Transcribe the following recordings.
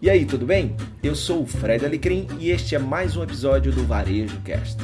E aí, tudo bem? Eu sou o Fred Alecrim e este é mais um episódio do Varejo Cast.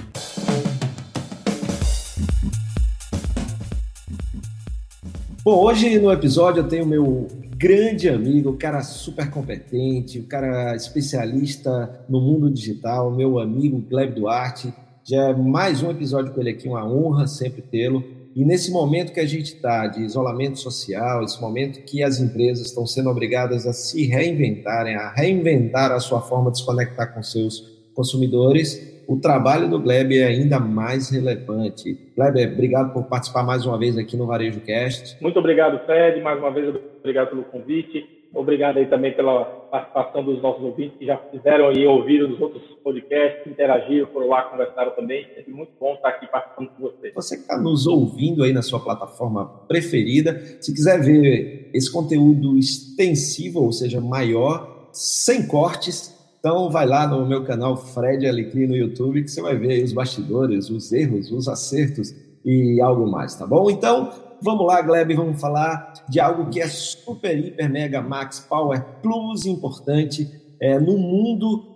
Bom, hoje no episódio eu tenho meu grande amigo, o cara super competente, o cara especialista no mundo digital, meu amigo Gleb Duarte. Já é mais um episódio com ele aqui, uma honra sempre tê-lo. E nesse momento que a gente está de isolamento social, esse momento que as empresas estão sendo obrigadas a se reinventarem, a reinventar a sua forma de se conectar com seus consumidores, o trabalho do Gleb é ainda mais relevante. Gleb, obrigado por participar mais uma vez aqui no Varejo Cast. Muito obrigado, Fred. Mais uma vez, obrigado pelo convite. Obrigado aí também pela participação dos nossos ouvintes que já fizeram e ouviram dos outros podcasts, interagiram, foram lá, conversaram também. É muito bom estar aqui participando com você. Você que está nos ouvindo aí na sua plataforma preferida, se quiser ver esse conteúdo extensivo, ou seja, maior, sem cortes, então vai lá no meu canal Fred Alecrim no YouTube que você vai ver os bastidores, os erros, os acertos e algo mais, tá bom? Então, vamos lá, Gleb, vamos falar de algo que é super, hiper, mega, max, power, plus importante é, no mundo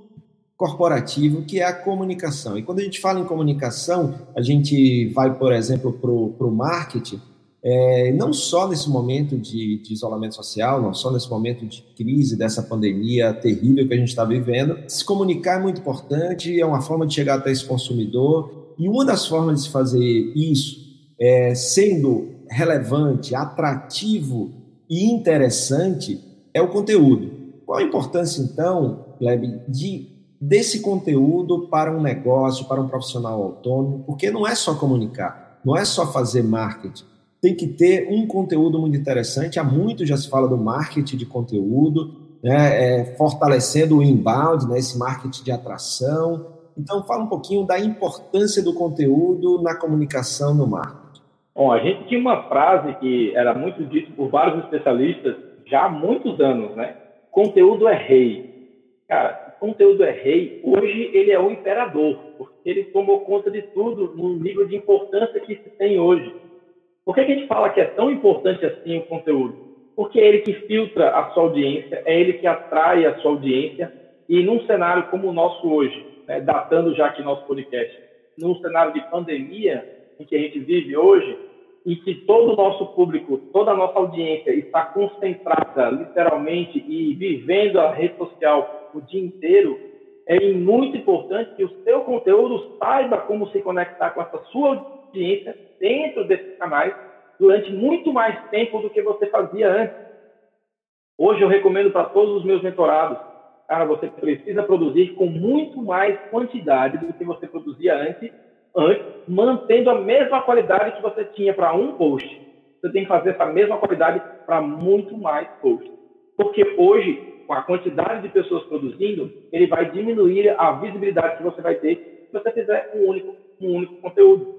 corporativo, que é a comunicação. E quando a gente fala em comunicação, a gente vai, por exemplo, para o marketing, é, não só nesse momento de, de, isolamento social, não só nesse momento de crise, dessa pandemia terrível que a gente está vivendo, se comunicar é muito importante, é uma forma de chegar até esse consumidor, e uma das formas de fazer isso é, sendo relevante, atrativo e interessante é o conteúdo. Qual a importância, então, Gleb, de, desse conteúdo para um negócio, para um profissional autônomo? Porque não é só comunicar, não é só fazer marketing. Tem que ter um conteúdo muito interessante. Há muito já se fala do marketing de conteúdo, né, é, fortalecendo o inbound, né, esse marketing de atração. Então, fala um pouquinho da importância do conteúdo na comunicação no marketing. Bom, a gente tinha uma frase que era muito dita por vários especialistas já há muitos anos, né? Conteúdo é rei. Cara, conteúdo é rei. Hoje ele é o imperador, porque ele tomou conta de tudo no nível de importância que se tem hoje. Por que, a gente fala que é tão importante assim o conteúdo? Porque é ele que filtra a sua audiência, é ele que atrai a sua audiência. E num cenário como o nosso hoje, né, datando já aqui nosso podcast, num cenário de pandemia, em que a gente vive hoje, e que todo o nosso público, toda a nossa audiência está concentrada literalmente e vivendo a rede social o dia inteiro, é muito importante que o seu conteúdo saiba como se conectar com essa sua audiência dentro desses canais durante muito mais tempo do que você fazia antes. Hoje eu recomendo para todos os meus mentorados, cara, você precisa produzir com muito mais quantidade do que você produzia antes antes, mantendo a mesma qualidade que você tinha para um post. Você tem que fazer essa mesma qualidade para muito mais posts. Porque hoje, com a quantidade de pessoas produzindo, ele vai diminuir a visibilidade que você vai ter se você fizer um único, um único conteúdo.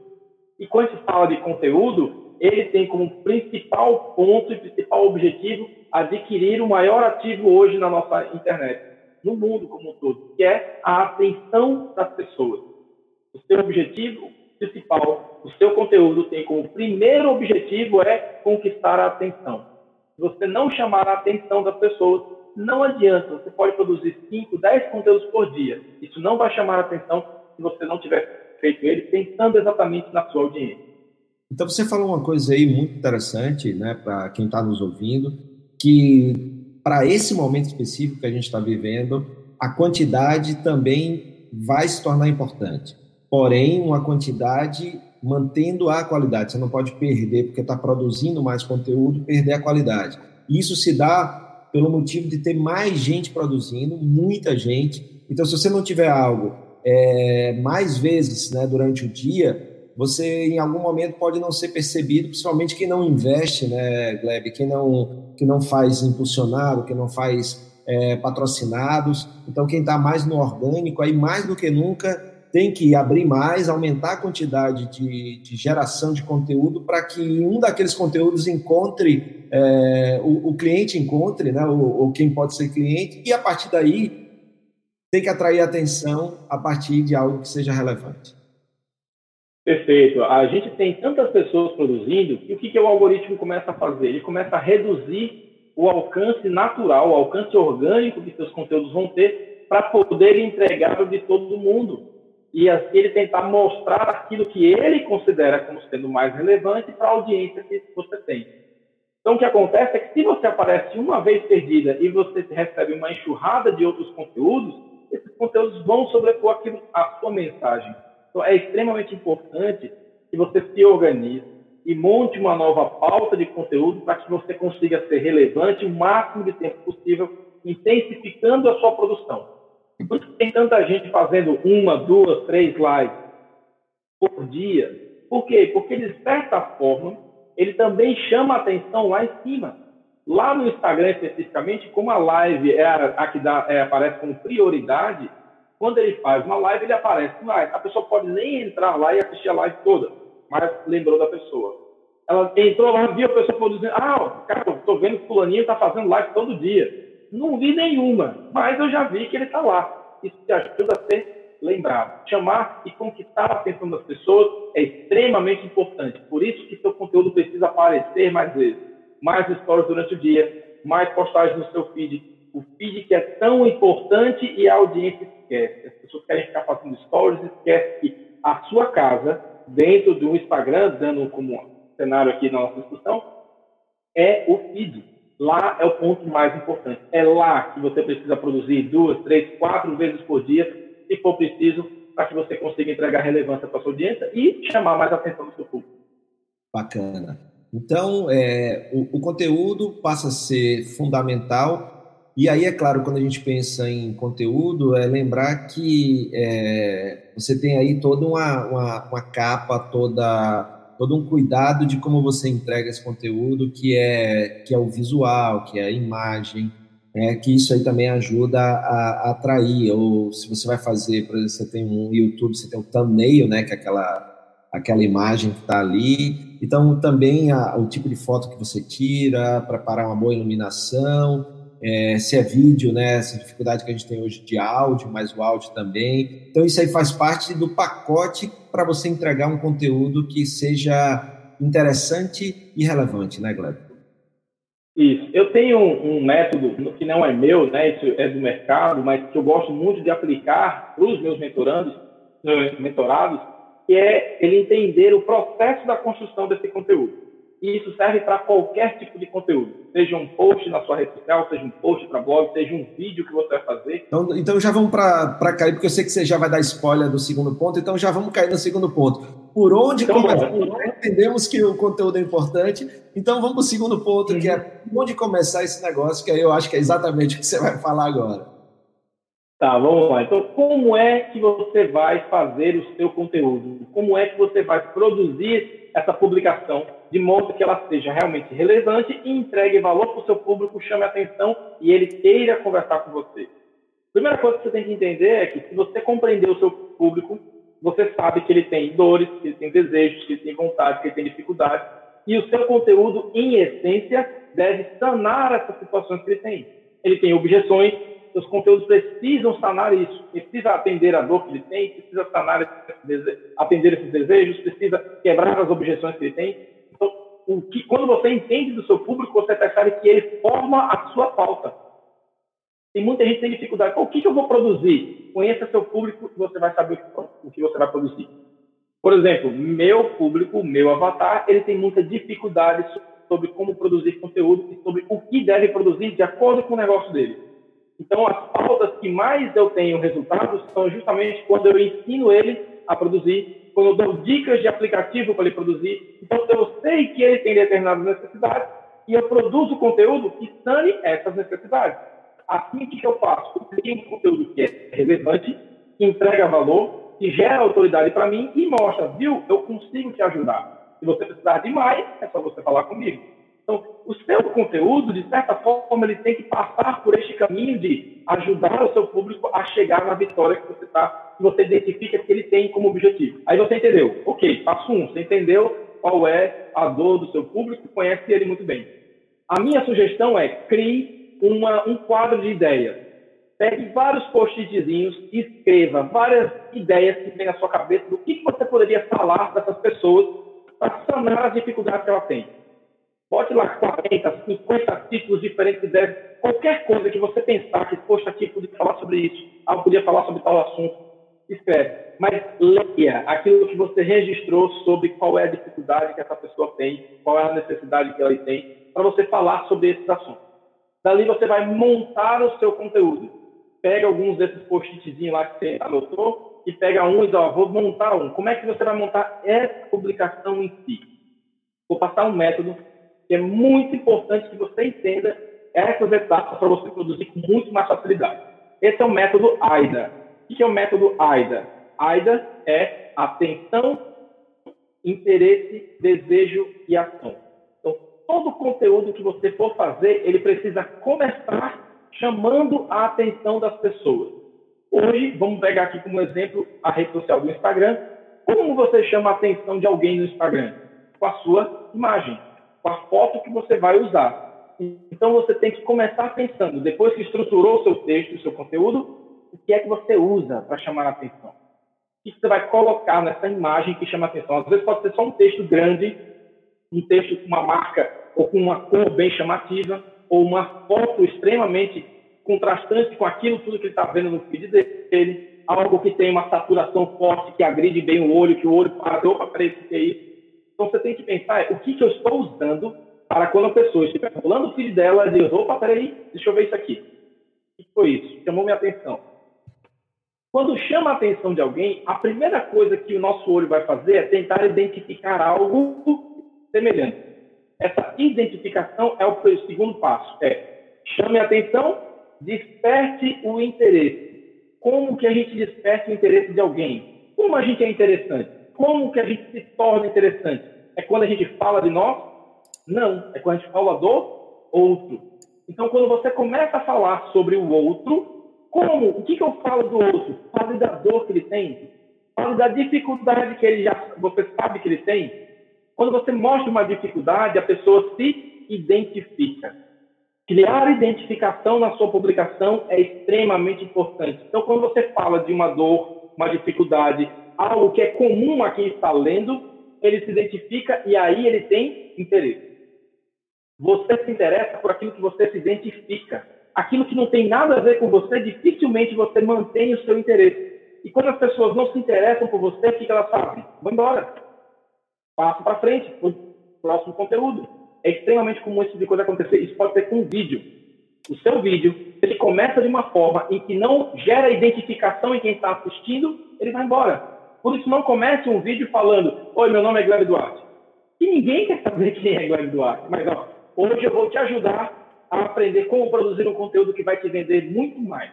E quando se fala de conteúdo, ele tem como principal ponto e principal objetivo adquirir o maior ativo hoje na nossa internet, no mundo como um todo, que é a atenção das pessoas o seu objetivo principal, o seu conteúdo tem como primeiro objetivo é conquistar a atenção. Se você não chamar a atenção das pessoas, não adianta. Você pode produzir 5, 10 conteúdos por dia. Isso não vai chamar a atenção se você não tiver feito ele pensando exatamente na sua audiência. Então você falou uma coisa aí muito interessante, né, para quem está nos ouvindo, que para esse momento específico que a gente está vivendo, a quantidade também vai se tornar importante porém uma quantidade mantendo a qualidade. Você não pode perder, porque está produzindo mais conteúdo, perder a qualidade. Isso se dá pelo motivo de ter mais gente produzindo, muita gente. Então, se você não tiver algo é, mais vezes né, durante o dia, você em algum momento pode não ser percebido, principalmente quem não investe, né, Gleb, quem não, que não faz impulsionado, quem não faz é, patrocinados. Então, quem está mais no orgânico, aí mais do que nunca tem que abrir mais, aumentar a quantidade de, de geração de conteúdo para que um daqueles conteúdos encontre, é, o, o, cliente encontre, né, ou, quem pode ser cliente, e a partir daí tem que atrair atenção a partir de algo que seja relevante. Perfeito. A gente tem tantas pessoas produzindo, e o que, que o algoritmo começa a fazer? Ele começa a reduzir o alcance natural, o alcance orgânico que seus conteúdos vão ter para poder entregar de todo mundo. E assim ele tentar mostrar aquilo que ele considera como sendo mais relevante para a audiência que você tem. Então, o que acontece é que se você aparece uma vez perdida e você recebe uma enxurrada de outros conteúdos, esses conteúdos vão sobrepor aquilo, a sua mensagem. Então, é extremamente importante que você se organize e monte uma nova pauta de conteúdo para que você consiga ser relevante o máximo de tempo possível, intensificando a sua produção. Por isso tem tanta gente fazendo uma, duas, três lives por dia. Por quê? Porque, de certa forma, ele também chama a atenção lá em cima. Lá no Instagram, especificamente, como a live é a, a que dá, é, aparece como prioridade, quando ele faz uma live, ele aparece lá. A pessoa pode nem entrar lá e assistir a live toda, mas lembrou da pessoa. Ela entrou lá, viu a pessoa produzindo. Ah, cara, estou vendo que fulaninho está fazendo live todo dia. Não vi nenhuma, mas eu já vi que ele está lá. Isso te ajuda a ser lembrado. Chamar e conquistar a atenção das pessoas é extremamente importante. Por isso que seu conteúdo precisa aparecer mais vezes. Mais stories durante o dia, mais postagens no seu feed. O feed que é tão importante e a audiência esquece. As pessoas querem ficar fazendo stories, esquece que a sua casa, dentro do Instagram, dando como cenário aqui na nossa discussão, é o feed. Lá é o ponto mais importante. É lá que você precisa produzir duas, três, quatro vezes por dia se for preciso, para que você consiga entregar relevância para sua audiência e chamar mais atenção do seu público. Bacana. Então, é, o, o, conteúdo passa a ser fundamental. E aí, é claro, quando a gente pensa em conteúdo, é lembrar que é, você tem aí toda uma, uma, uma capa, toda, todo um cuidado de como você entrega esse conteúdo, que é, que é o visual, que é a imagem, é, que isso aí também ajuda a, a, atrair. Ou se você vai fazer, por exemplo, você tem um YouTube, você tem o thumbnail, né, que é aquela, aquela imagem que está ali. Então, também a, o tipo de foto que você tira, preparar uma boa iluminação, é, se é vídeo, né, essa dificuldade que a gente tem hoje de áudio, mas o áudio também. Então, isso aí faz parte do pacote para você entregar um conteúdo que seja interessante e relevante, né, Gleb? Isso. Eu tenho um, método que não é meu, né? Isso é do mercado, mas que eu gosto muito de aplicar para os meus mentorandos, mentorados, que é ele entender o processo da construção desse conteúdo. E isso serve para qualquer tipo de conteúdo, seja um post na sua rede social, seja um post para blog, seja um vídeo que você vai fazer. Então, então já vamos para cair, porque eu sei que você já vai dar spoiler do segundo ponto, então já vamos cair no segundo ponto. Por onde então, começar? Entendemos que o conteúdo é importante, então vamos para o segundo ponto, uhum. que é por onde começar esse negócio, que aí eu acho que é exatamente o que você vai falar agora. Tá, vamos lá. Então, como é que você vai fazer o seu conteúdo? Como é que você vai produzir essa publicação de modo que ela seja realmente relevante e entregue valor para o seu público, chame atenção e ele queira conversar com você? Primeira coisa que você tem que entender é que se você compreender o seu público, você sabe que ele tem dores, que ele tem desejos, que ele tem vontade, que ele tem dificuldades, e o seu conteúdo, em essência, deve sanar essas situações que ele tem. Ele tem objeções, seus conteúdos precisam sanar isso, precisa atender a dor que ele tem, precisa sanar, atender esses desejos, precisa quebrar as objeções que ele tem. Então, o que, quando você entende do seu público, você percebe que ele forma a sua pauta. Tem muita gente que tem dificuldade. O que, que eu vou produzir? Conheça seu público e você vai saber o que, o que você vai produzir. Por exemplo, meu público, meu avatar, ele tem muita dificuldade sobre como produzir conteúdo e sobre o que deve produzir de acordo com o negócio dele. Então, as pautas que mais eu tenho resultados são justamente quando eu ensino ele a produzir, quando eu dou dicas de aplicativo para ele produzir. Então, eu sei que ele tem determinadas necessidades e eu produzo conteúdo que sane essas necessidades. Assim, que eu faço? Eu tenho um conteúdo que é relevante, que entrega valor, que gera autoridade para mim e mostra, viu, eu consigo te ajudar. Se você precisar de mais, é só você falar comigo. Então, o seu conteúdo, de certa forma, ele tem que passar por este caminho de ajudar o seu público a chegar na vitória que você está, que você identifica que ele tem como objetivo. Aí você entendeu. Ok, passo um, você entendeu qual é a dor do seu público, conhece ele muito bem. A minha sugestão é crie uma, um quadro de ideias. Pegue vários post-itzinhos e escreva várias ideias que tem na sua cabeça do que, você poderia falar para essas pessoas para sanar as dificuldades que ela tem. Bote lá 40, 50 títulos diferentes de 10, qualquer coisa que você pensar que, poxa, aqui podia falar sobre isso, ah, eu podia falar sobre tal assunto, escreve. Mas leia aquilo que você registrou sobre qual é a dificuldade que essa pessoa tem, qual é a necessidade que ela tem, para você falar sobre esses assuntos. Dali você vai montar o seu conteúdo. Pega alguns desses post-itzinhos lá que você anotou e pega um e diz, ó, vou montar um. Como é que você vai montar essa publicação em si? Vou passar um método que é muito importante que você entenda essas etapas para você produzir com muito mais facilidade. Esse é o método AIDA. O que é o método AIDA? AIDA é atenção, interesse, desejo e ação. Então, todo conteúdo que você for fazer, ele precisa começar chamando a atenção das pessoas. Hoje, vamos pegar aqui como exemplo a rede social do Instagram. Como você chama a atenção de alguém no Instagram? Com a sua imagem com a foto que você vai usar. Então você tem que começar pensando, depois que estruturou o seu texto, o seu conteúdo, o que é que você usa para chamar a atenção? O que você vai colocar nessa imagem que chama a atenção? Às vezes pode ser só um texto grande, um texto com uma marca ou com uma cor bem chamativa, ou uma foto extremamente contrastante com aquilo tudo que ele está vendo no feed dele, algo que tem uma saturação forte, que agride bem o olho, que o olho para, opa, peraí, o que é isso? Então você tem que pensar o que, que eu estou usando para quando a pessoa estiver rolando o feed dela e diz, opa, peraí, deixa eu ver isso aqui. O que foi isso? Chamou minha atenção. Quando chama a atenção de alguém, a primeira coisa que o nosso olho vai fazer é tentar identificar algo semelhante. Essa identificação é o segundo passo. É chame a atenção, desperte o interesse. Como que a gente desperte o interesse de alguém? Como a gente é interessante? Como que a gente se torna interessante? É quando a gente fala de nós? Não, é quando a gente fala do outro. Então, quando você começa a falar sobre o outro, como? O que, que eu falo do outro? Fale da dor que ele tem. Fale da dificuldade que ele já, você sabe que ele tem. Quando você mostra uma dificuldade, a pessoa se identifica. Criar identificação na sua publicação é extremamente importante. Então, quando você fala de uma dor, uma dificuldade, algo que é comum a quem está lendo, ele se identifica e aí ele tem interesse. Você se interessa por aquilo que você se identifica. Aquilo que não tem nada a ver com você, dificilmente você mantém o seu interesse. E quando as pessoas não se interessam por você, o que elas fazem? Vão embora. Passa para frente, para o próximo conteúdo. É extremamente comum esse tipo de coisa acontecer. Isso pode ser com um vídeo. O seu vídeo, ele começa de uma forma em que não gera identificação em quem está assistindo, ele vai embora. Por isso, não comece um vídeo falando: Oi, meu nome é Gleb Duarte. E ninguém quer saber quem é Gleb Duarte. Mas, ó, hoje eu vou te ajudar a aprender como produzir um conteúdo que vai te vender muito mais.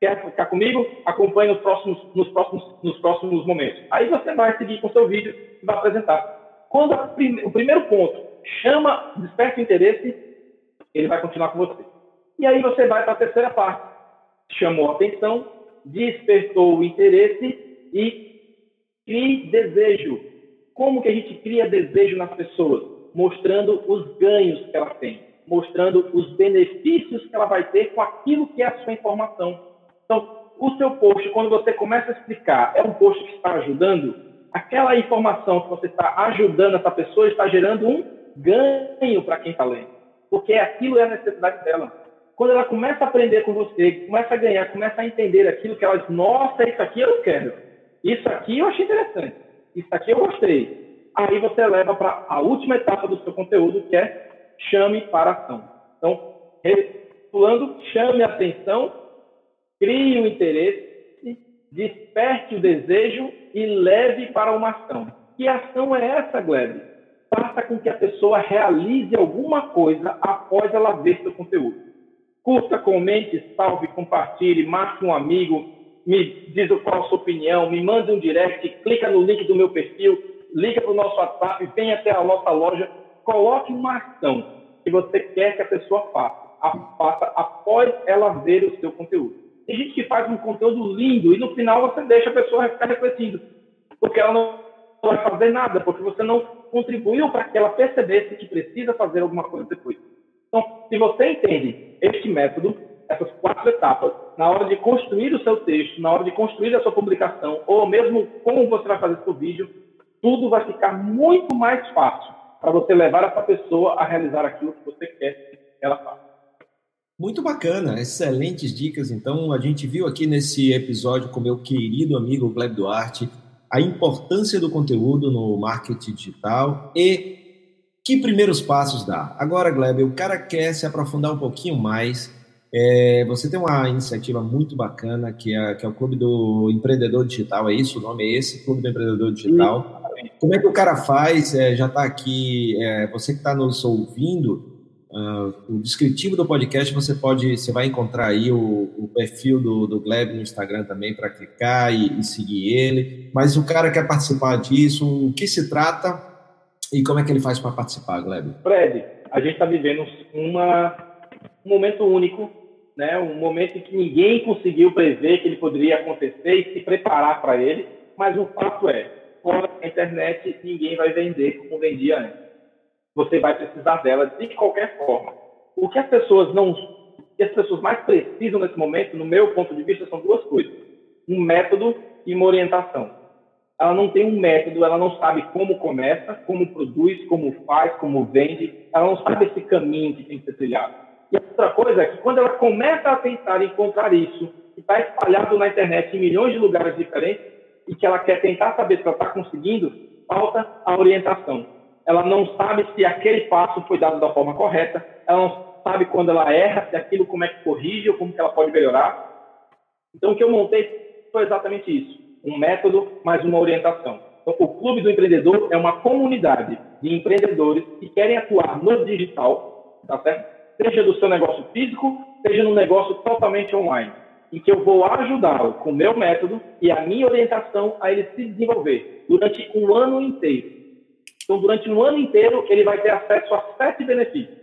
Quer ficar comigo? Acompanhe nos próximos, nos próximos, nos próximos momentos. Aí você vai seguir com o seu vídeo e vai apresentar. Quando o primeiro ponto chama, desperta o interesse, ele vai continuar com você. E aí você vai para a terceira parte. Chamou a atenção, despertou o interesse e Crie desejo. Como que a gente cria desejo nas pessoas? Mostrando os ganhos que ela tem, mostrando os benefícios que ela vai ter com aquilo que é a sua informação. Então, o seu post, quando você começa a explicar, é um post que está ajudando, aquela informação que você está ajudando essa pessoa está gerando um ganho para quem está lendo, porque aquilo é a necessidade dela. Quando ela começa a aprender com você, começa a ganhar, começa a entender aquilo que ela diz, nossa, isso aqui eu quero isso aqui eu achei interessante. Isso aqui eu gostei. Aí você leva para a última etapa do seu conteúdo, que é chame para ação. Então, recapitulando, chame a atenção, crie o interesse, desperte o desejo e leve para uma ação. Que ação é essa, Gleb? Faça com que a pessoa realize alguma coisa após ela ver seu conteúdo. Curta, comente, salve, compartilhe, marque um amigo, me diz qual a sua opinião, me manda um direct, clica no link do meu perfil, liga para o nosso WhatsApp, vem até a nossa loja, coloque uma ação que você quer que a pessoa faça, faça após ela ver o seu conteúdo. Tem gente que faz um conteúdo lindo e no final você deixa a pessoa ficar refletindo, porque ela não vai fazer nada, porque você não contribuiu para que ela percebesse que precisa fazer alguma coisa depois. Então, se você entende este método, essas quatro etapas, na hora de construir o seu texto, na hora de construir a sua publicação, ou mesmo como você vai fazer seu vídeo, tudo vai ficar muito mais fácil. para você levar essa pessoa a realizar aquilo que você quer que ela faça. Muito bacana, excelentes dicas. Então, a gente viu aqui nesse episódio com meu querido amigo Gleb Duarte a importância do conteúdo no marketing digital e que primeiros passos dá. Agora, Gleb, o cara quer se aprofundar um pouquinho mais. É, você tem uma iniciativa muito bacana que é, que é o Clube do Empreendedor Digital, é isso? O nome é esse? Clube do Empreendedor Digital. Como é que o cara faz? É, já está aqui, é, você que está nos ouvindo, uh, o descritivo do podcast você pode, você vai encontrar aí o, o perfil do, do Gleb no Instagram também para clicar e, e, seguir ele. Mas o cara quer participar disso, o que se trata e como é que ele faz para participar, Gleb? Fred, a gente está vivendo uma, um momento único, né? um momento em que ninguém conseguiu prever que ele poderia acontecer e se preparar para ele, mas o fato é, fora da internet, ninguém vai vender como vendia antes. Você vai precisar dela de qualquer forma. O que as pessoas não, as pessoas mais precisam nesse momento, no meu ponto de vista, são duas coisas: um método e uma orientação. Ela não tem um método, ela não sabe como começa, como produz, como faz, como vende, ela não sabe esse caminho que tem que ser trilhado. E outra coisa é que quando ela começa a tentar encontrar isso, que está espalhado na internet em milhões de lugares diferentes, e que ela quer tentar saber se ela está conseguindo, falta a orientação. Ela não sabe se aquele passo foi dado da forma correta, ela não sabe quando ela erra, se aquilo como é que corrige ou como que ela pode melhorar. Então, o que eu montei foi exatamente isso: um método mais uma orientação. Então, o Clube do Empreendedor é uma comunidade de empreendedores que querem atuar no digital, tá certo? Seja do seu negócio físico, seja no negócio totalmente online em que eu vou ajudá-lo com o meu método e a minha orientação a ele se desenvolver durante um ano inteiro. Então, durante um ano inteiro, ele vai ter acesso a sete benefícios.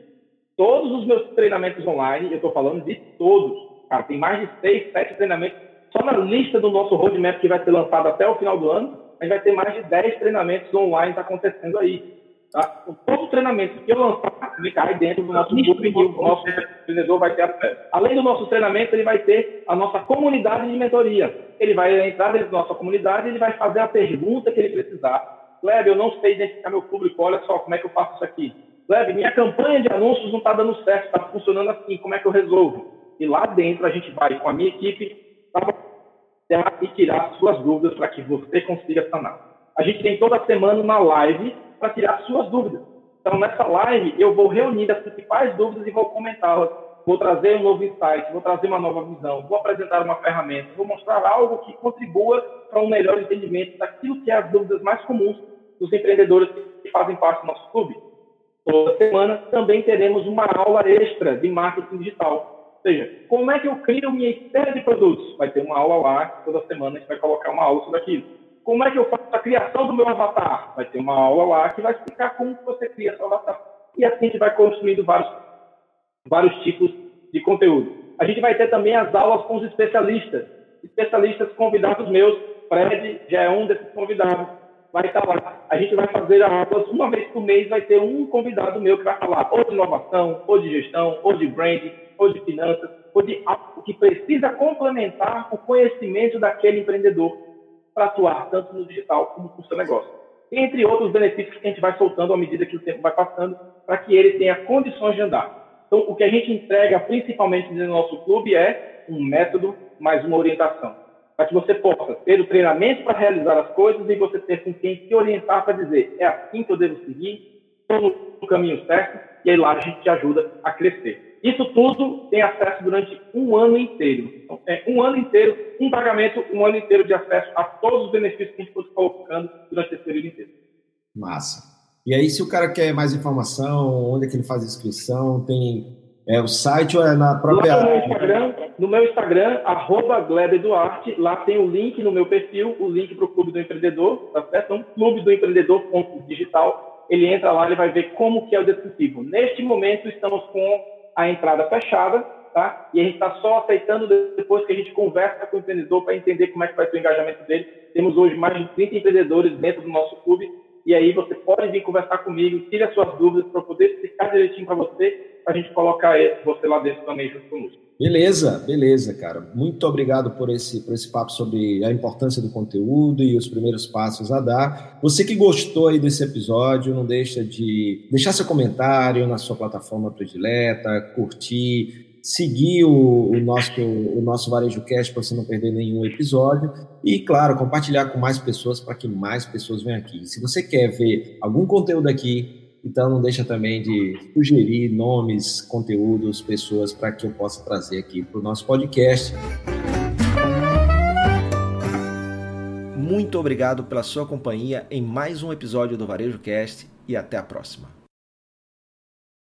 Todos os meus treinamentos online, eu estou falando de todos, cara, tem mais de seis, sete treinamentos. Só na lista do nosso roadmap que vai ser lançado até o final do ano, a gente vai ter mais de dez treinamentos online acontecendo aí. Tá? Todo treinamento que eu lançar, ele cai dentro do nosso grupo e o nosso empreendedor vai ter acesso. Além do nosso treinamento, ele vai ter a nossa comunidade de mentoria. Ele vai entrar dentro da nossa comunidade e ele vai fazer a pergunta que ele precisar. Leve, eu não sei identificar meu público, olha só como é que eu faço isso aqui. Leve, minha campanha de anúncios não está dando certo, está funcionando assim, como é que eu resolvo? E lá dentro a gente vai, com a minha equipe, e tirar suas dúvidas para que você consiga sanar. A gente tem toda semana uma live para tirar suas dúvidas. Então, nessa live, eu vou reunir as principais dúvidas e vou comentá-las. Vou trazer um novo insight, vou trazer uma nova visão, vou apresentar uma ferramenta, vou mostrar algo que contribua para um melhor entendimento daquilo que é as dúvidas mais comuns dos empreendedores que fazem parte do nosso clube. Toda semana também teremos uma aula extra de marketing digital. Ou seja, como é que eu crio minha esteira de produtos? Vai ter uma aula lá, toda semana a gente vai colocar uma aula sobre aquilo. Como é que eu faço a criação do meu avatar? Vai ter uma aula lá que vai explicar como você cria seu avatar. E assim a gente vai construindo vários, vários tipos de conteúdo. A gente vai ter também as aulas com os especialistas. Especialistas convidados meus. Fred já é um desses convidados. Vai estar lá. A gente vai fazer aulas uma vez por mês. Vai ter um convidado meu que vai falar ou de inovação, ou de gestão, ou de branding, ou de finanças, ou de algo que precisa complementar o conhecimento daquele empreendedor para atuar tanto no digital como no seu negócio. Entre outros benefícios que a gente vai soltando à medida que o tempo vai passando, para que ele tenha condições de andar. Então, o que a gente entrega principalmente no nosso clube é um método mais uma orientação, para que você possa ter o treinamento para realizar as coisas e você ter com quem se orientar para dizer é assim que eu devo seguir, estou no caminho certo, e aí lá a gente te ajuda a crescer. Isso tudo tem acesso durante um ano inteiro. Então, é um ano inteiro, um pagamento, um ano inteiro de acesso a todos os benefícios que a gente foi colocando durante esse período inteiro. Massa. E aí, se o cara quer mais informação, onde é que ele faz inscrição? Tem é, o site ou é na própria... Lá no meu Instagram, no meu Instagram arroba Duarte, lá tem o link no meu perfil, o link para o Clube do Empreendedor, tá certo? Então, clube do Empreendedor.digital, ele entra lá, ele vai ver como que é o descritivo. Neste momento, estamos com a entrada fechada, tá? E a gente está só aceitando depois que a gente conversa com o empreendedor para entender como é que vai ser o engajamento dele. Temos hoje mais de 30 empreendedores dentro do nosso clube E aí você pode vir conversar comigo, tire as suas dúvidas para poder explicar direitinho para você, a gente colocar você lá dentro também junto conosco. Beleza, beleza, cara. Muito obrigado por esse, por esse papo sobre a importância do conteúdo e os primeiros passos a dar. Você que gostou aí desse episódio, não deixa de deixar seu comentário na sua plataforma predileta, curtir, seguir o, o, nosso, o nosso Varejo Cast para você não perder nenhum episódio e, claro, compartilhar com mais pessoas para que mais pessoas venham aqui. Se você quer ver algum conteúdo aqui, então não deixa também de sugerir nomes, conteúdos, pessoas para que eu possa trazer aqui para o nosso podcast. Muito obrigado pela sua companhia em mais um episódio do Varejo Cast e até a próxima.